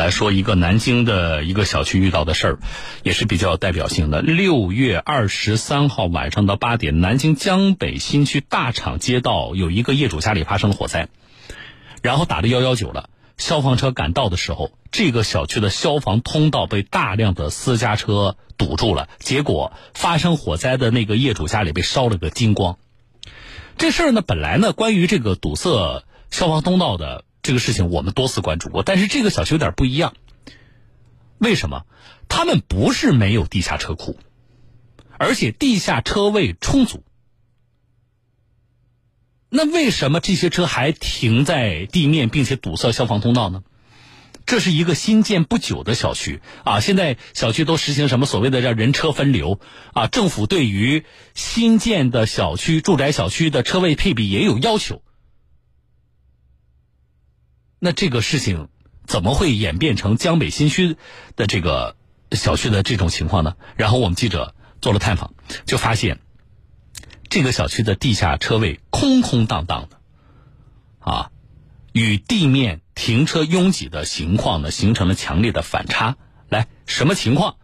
来说一个南京的一个小区遇到的事儿，也是比较有代表性的。六月二十三号晚上的八点，南京江北新区大厂街道有一个业主家里发生了火灾，然后打了幺幺九了。消防车赶到的时候，这个小区的消防通道被大量的私家车堵住了，结果发生火灾的那个业主家里被烧了个精光。这事儿呢，本来呢，关于这个堵塞消防通道的这个事情，我们多次关注过。但是这个小区有点不一样，为什么？他们不是没有地下车库，而且地下车位充足。那为什么这些车还停在地面，并且堵塞消防通道呢？这是一个新建不久的小区啊！现在小区都实行什么所谓的叫人车分流啊？政府对于新建的小区、住宅小区的车位配比也有要求。那这个事情怎么会演变成江北新区的这个小区的这种情况呢？然后我们记者做了探访，就发现这个小区的地下车位空空荡荡的，啊，与地面。停车拥挤的情况呢，形成了强烈的反差。来，什么情况？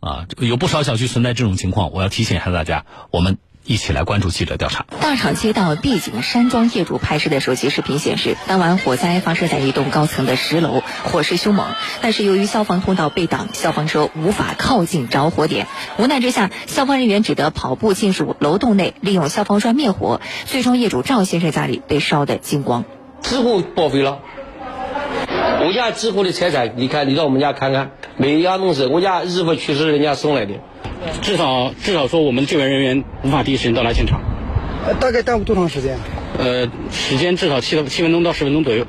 啊，有不少小区存在这种情况。我要提醒一下大家，我们一起来关注记者调查。大厂街道碧景山庄业主拍摄的手机视频显示，当晚火灾发生在一栋高层的十楼，火势凶猛，但是由于消防通道被挡，消防车无法靠近着火点。无奈之下，消防人员只得跑步进入楼栋内，利用消防栓灭火。最终，业主赵先生家里被烧得精光，几乎报废了。我家几乎的财产，你看，你到我们家看看，每一样东西。我家衣服全是人家送来的，至少至少说我们救援人员无法第一时间到达现场。呃，大概耽误多长时间？呃，时间至少七七分钟到十分钟左右。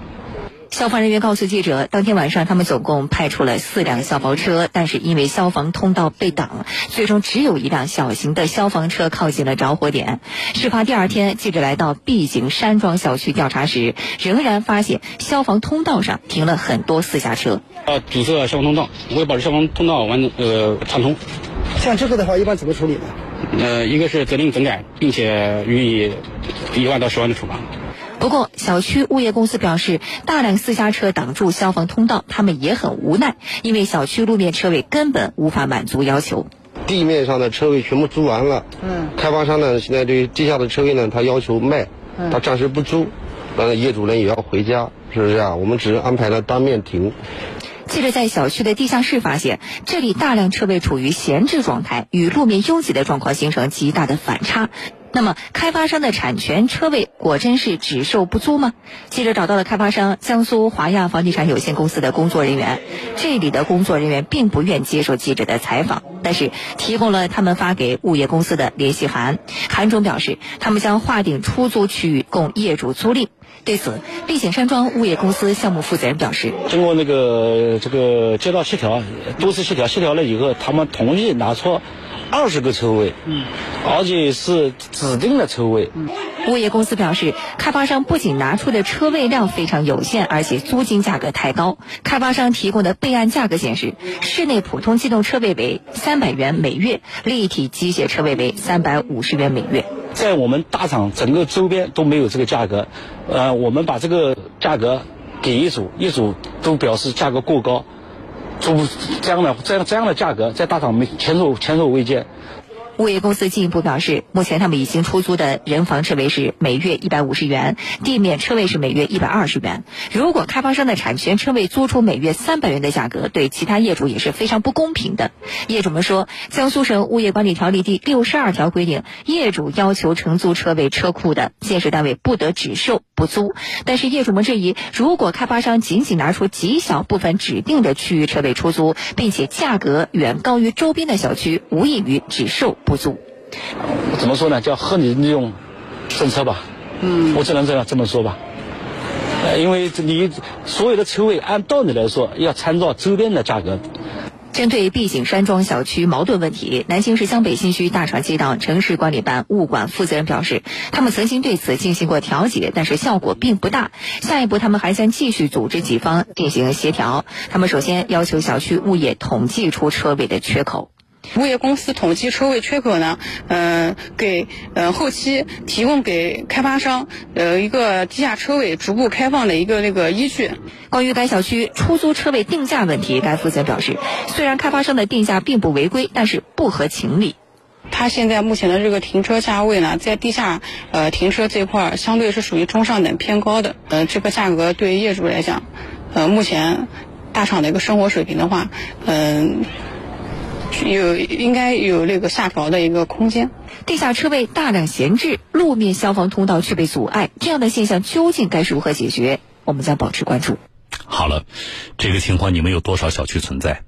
消防人员告诉记者，当天晚上他们总共派出了四辆消防车，但是因为消防通道被挡，最终只有一辆小型的消防车靠近了着火点。事发第二天，记者来到 B 景山庄小区调查时，仍然发现消防通道上停了很多私家车。呃，堵塞消防通道，为保持消防通道完呃畅通。像这个的话，一般怎么处理呢？呃，一个是责令整改，并且予以一万到十万的处罚。不过，小区物业公司表示，大量私家车挡住消防通道，他们也很无奈，因为小区路面车位根本无法满足要求。地面上的车位全部租完了，嗯，开发商呢现在对地下的车位呢，他要求卖，他暂时不租，那业主呢也要回家，是不是啊？我们只是安排了当面停。记者在小区的地下室发现，这里大量车位处于闲置状态，与路面拥挤的状况形成极大的反差。那么，开发商的产权车位果真是只售不租吗？记者找到了开发商江苏华亚房地产有限公司的工作人员，这里的工作人员并不愿接受记者的采访，但是提供了他们发给物业公司的联系函，函中表示他们将划定出租区域供业主租赁。对此，丽景山庄物业公司项目负责人表示：经过那个这个街道协调，多次协调，协调了以后，他们同意拿出。二十个车位，嗯，而且是指定的车位。物业公司表示，开发商不仅拿出的车位量非常有限，而且租金价格太高。开发商提供的备案价格显示，室内普通机动车位为三百元每月，立体机械车位为三百五十元每月。在我们大厂整个周边都没有这个价格，呃，我们把这个价格给业主，业主都表示价格过高。租这样的这样这样的价格，在大厂没前所前所未见。物业公司进一步表示，目前他们已经出租的人防车位是每月一百五十元，地面车位是每月一百二十元。如果开发商的产权车位租出每月三百元的价格，对其他业主也是非常不公平的。业主们说，江苏省物业管理条例第六十二条规定，业主要求承租车位车库的，建设单位不得只售不租。但是业主们质疑，如果开发商仅仅拿出极小部分指定的区域车位出租，并且价格远高于周边的小区，无异于只售。足，怎么说呢？叫合理利用政策吧。嗯，我只能这样这么说吧。呃，因为你所有的车位按道理来说要参照周边的价格。针对碧景山庄小区矛盾问题，南京市江北新区大船街道城市管理办物管负责人表示，他们曾经对此进行过调解，但是效果并不大。下一步，他们还将继续组织几方进行协调。他们首先要求小区物业统计出车位的缺口。物业公司统计车位缺口呢，嗯，给呃后期提供给开发商呃一个地下车位逐步开放的一个那个依据。关于该小区出租车位定价问题，该负责人表示，虽然开发商的定价并不违规，但是不合情理。他现在目前的这个停车价位呢，在地下呃停车这块儿，相对是属于中上等偏高的。呃，这个价格对于业主来讲，呃，目前大厂的一个生活水平的话，嗯。有应该有那个下调的一个空间。地下车位大量闲置，路面消防通道却被阻碍，这样的现象究竟该如何解决？我们将保持关注。好了，这个情况你们有多少小区存在？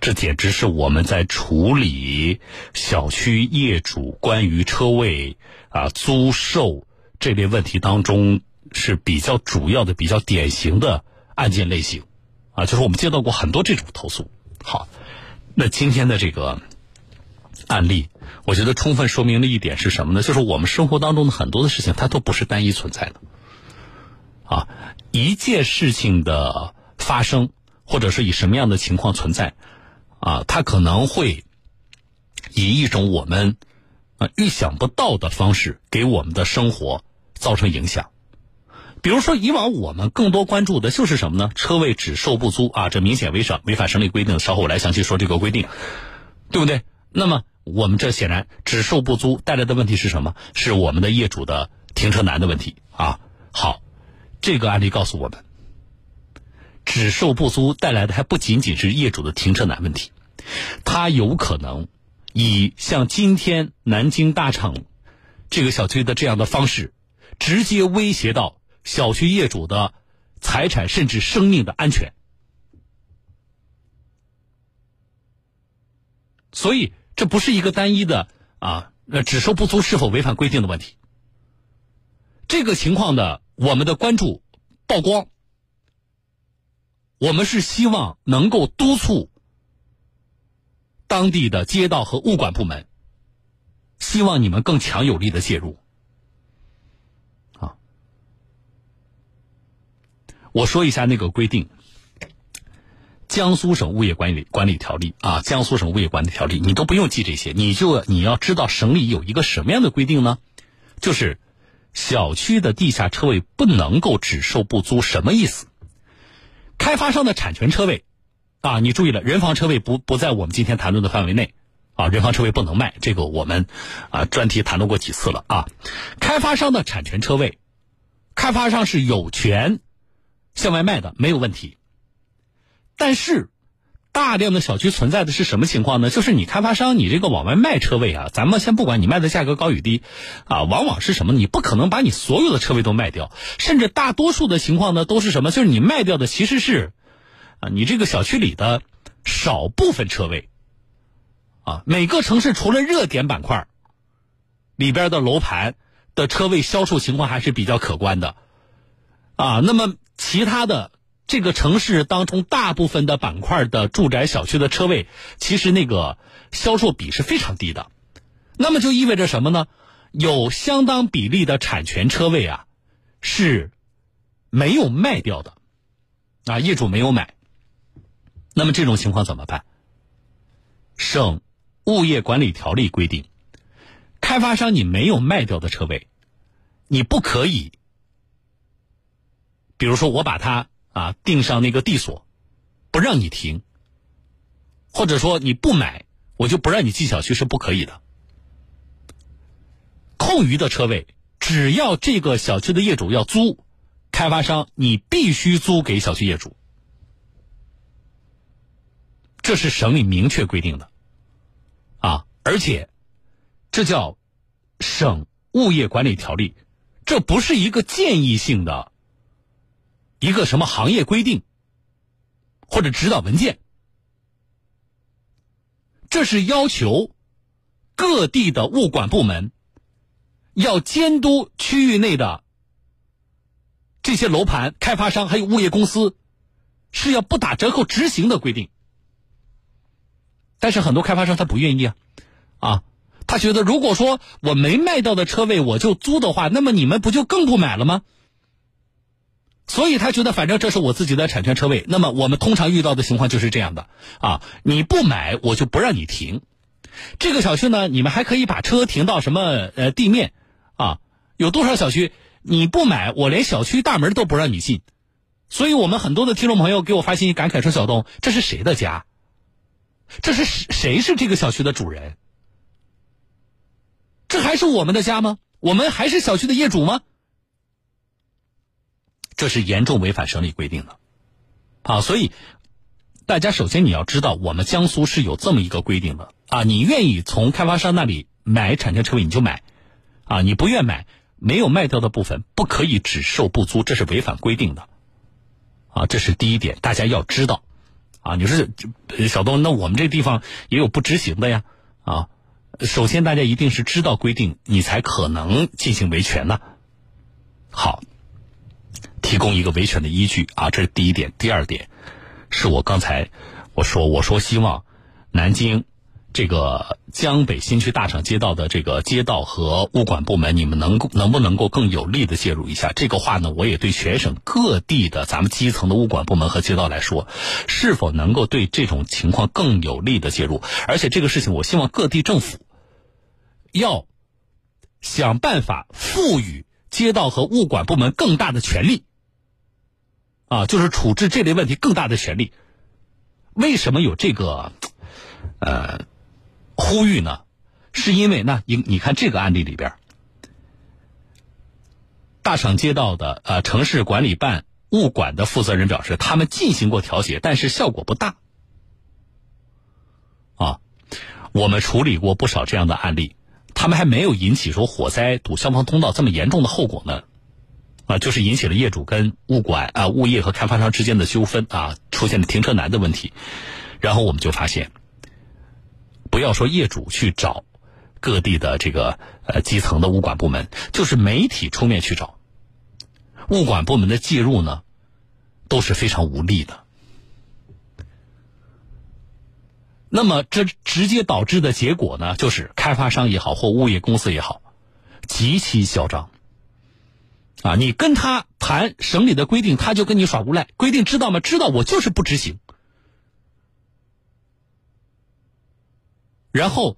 这简直是我们在处理小区业主关于车位啊租售这类问题当中是比较主要的、比较典型的案件类型啊，就是我们接到过很多这种投诉。好。那今天的这个案例，我觉得充分说明了一点是什么呢？就是我们生活当中的很多的事情，它都不是单一存在的。啊，一件事情的发生，或者是以什么样的情况存在，啊，它可能会以一种我们啊预想不到的方式给我们的生活造成影响。比如说，以往我们更多关注的就是什么呢？车位只售不租啊，这明显违反违反省里规定。稍后我来详细说这个规定，对不对？那么我们这显然只售不租带来的问题是什么？是我们的业主的停车难的问题啊。好，这个案例告诉我们，只售不租带来的还不仅仅是业主的停车难问题，它有可能以像今天南京大厂这个小区的这样的方式，直接威胁到。小区业主的财产甚至生命的安全，所以这不是一个单一的啊，那只收不租是否违反规定的问题。这个情况的我们的关注曝光，我们是希望能够督促当地的街道和物管部门，希望你们更强有力的介入。我说一下那个规定，《江苏省物业管理管理条例》啊，《江苏省物业管理条例》，你都不用记这些，你就你要知道省里有一个什么样的规定呢？就是小区的地下车位不能够只售不租，什么意思？开发商的产权车位啊，你注意了，人防车位不不在我们今天谈论的范围内啊，人防车位不能卖，这个我们啊专题谈论过几次了啊。开发商的产权车位，开发商是有权。向外卖的没有问题，但是大量的小区存在的是什么情况呢？就是你开发商，你这个往外卖车位啊，咱们先不管你卖的价格高与低，啊，往往是什么？你不可能把你所有的车位都卖掉，甚至大多数的情况呢，都是什么？就是你卖掉的其实是啊，你这个小区里的少部分车位，啊，每个城市除了热点板块里边的楼盘的车位销售情况还是比较可观的，啊，那么。其他的这个城市当中，大部分的板块的住宅小区的车位，其实那个销售比是非常低的。那么就意味着什么呢？有相当比例的产权车位啊，是没有卖掉的，啊，业主没有买。那么这种情况怎么办？省物业管理条例规定，开发商你没有卖掉的车位，你不可以。比如说，我把它啊定上那个地锁，不让你停，或者说你不买，我就不让你进小区是不可以的。空余的车位，只要这个小区的业主要租，开发商你必须租给小区业主，这是省里明确规定的，啊，而且这叫省物业管理条例，这不是一个建议性的。一个什么行业规定，或者指导文件，这是要求各地的物管部门要监督区域内的这些楼盘开发商还有物业公司是要不打折扣执行的规定。但是很多开发商他不愿意啊，啊，他觉得如果说我没卖掉的车位我就租的话，那么你们不就更不买了吗？所以他觉得，反正这是我自己的产权车位。那么我们通常遇到的情况就是这样的啊，你不买，我就不让你停。这个小区呢，你们还可以把车停到什么呃地面啊？有多少小区你不买，我连小区大门都不让你进。所以我们很多的听众朋友给我发信息感慨说：“小东，这是谁的家？这是谁是这个小区的主人？这还是我们的家吗？我们还是小区的业主吗？”这是严重违反省里规定的，啊，所以大家首先你要知道，我们江苏是有这么一个规定的。啊，你愿意从开发商那里买产权车位你就买，啊，你不愿买没有卖掉的部分不可以只售不租，这是违反规定的，啊，这是第一点，大家要知道，啊，你说小东，那我们这地方也有不执行的呀，啊，首先大家一定是知道规定，你才可能进行维权呢，好。提供一个维权的依据啊，这是第一点。第二点，是我刚才我说我说希望南京这个江北新区大厂街道的这个街道和物管部门，你们能够能不能够更有力的介入一下？这个话呢，我也对全省各地的咱们基层的物管部门和街道来说，是否能够对这种情况更有力的介入？而且这个事情，我希望各地政府要想办法赋予街道和物管部门更大的权利。啊，就是处置这类问题更大的权利。为什么有这个呃呼吁呢？是因为那你你看这个案例里边，大厂街道的呃城市管理办物管的负责人表示，他们进行过调解，但是效果不大。啊，我们处理过不少这样的案例，他们还没有引起说火灾堵消防通道这么严重的后果呢。啊，就是引起了业主跟物管啊、物业和开发商之间的纠纷啊，出现了停车难的问题。然后我们就发现，不要说业主去找各地的这个呃基层的物管部门，就是媒体出面去找物管部门的介入呢，都是非常无力的。那么这直接导致的结果呢，就是开发商也好或物业公司也好，极其嚣张。啊，你跟他谈省里的规定，他就跟你耍无赖。规定知道吗？知道，我就是不执行。然后，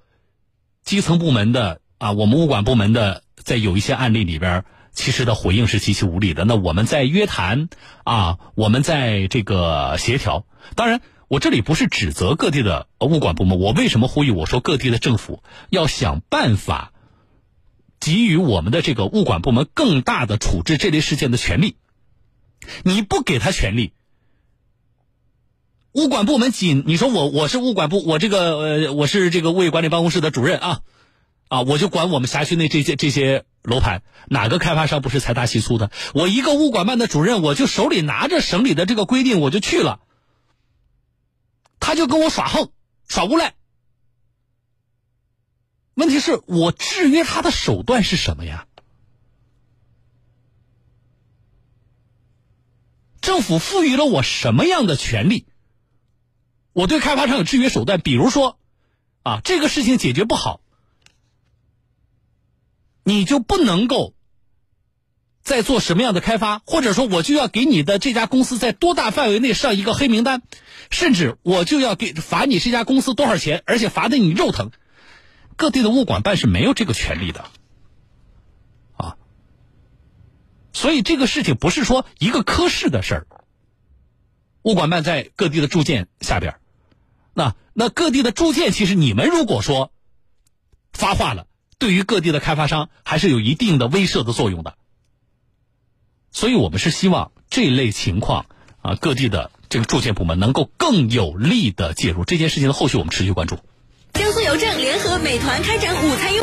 基层部门的啊，我们物管部门的，在有一些案例里边，其实的回应是极其无力的。那我们在约谈啊，我们在这个协调。当然，我这里不是指责各地的物管部门。我为什么呼吁？我说各地的政府要想办法。给予我们的这个物管部门更大的处置这类事件的权利，你不给他权利，物管部门仅你说我我是物管部，我这个呃我是这个物业管理办公室的主任啊，啊我就管我们辖区内这些这些楼盘，哪个开发商不是财大气粗的？我一个物管办的主任，我就手里拿着省里的这个规定，我就去了，他就跟我耍横耍无赖。问题是我制约他的手段是什么呀？政府赋予了我什么样的权利？我对开发商有制约手段，比如说，啊，这个事情解决不好，你就不能够再做什么样的开发，或者说，我就要给你的这家公司在多大范围内上一个黑名单，甚至我就要给罚你这家公司多少钱，而且罚的你肉疼。各地的物管办是没有这个权利的，啊，所以这个事情不是说一个科室的事儿。物管办在各地的住建下边，那那各地的住建，其实你们如果说发话了，对于各地的开发商还是有一定的威慑的作用的。所以我们是希望这类情况啊，各地的这个住建部门能够更有力的介入这件事情的后续，我们持续关注。江苏邮政联合美团开展午餐优。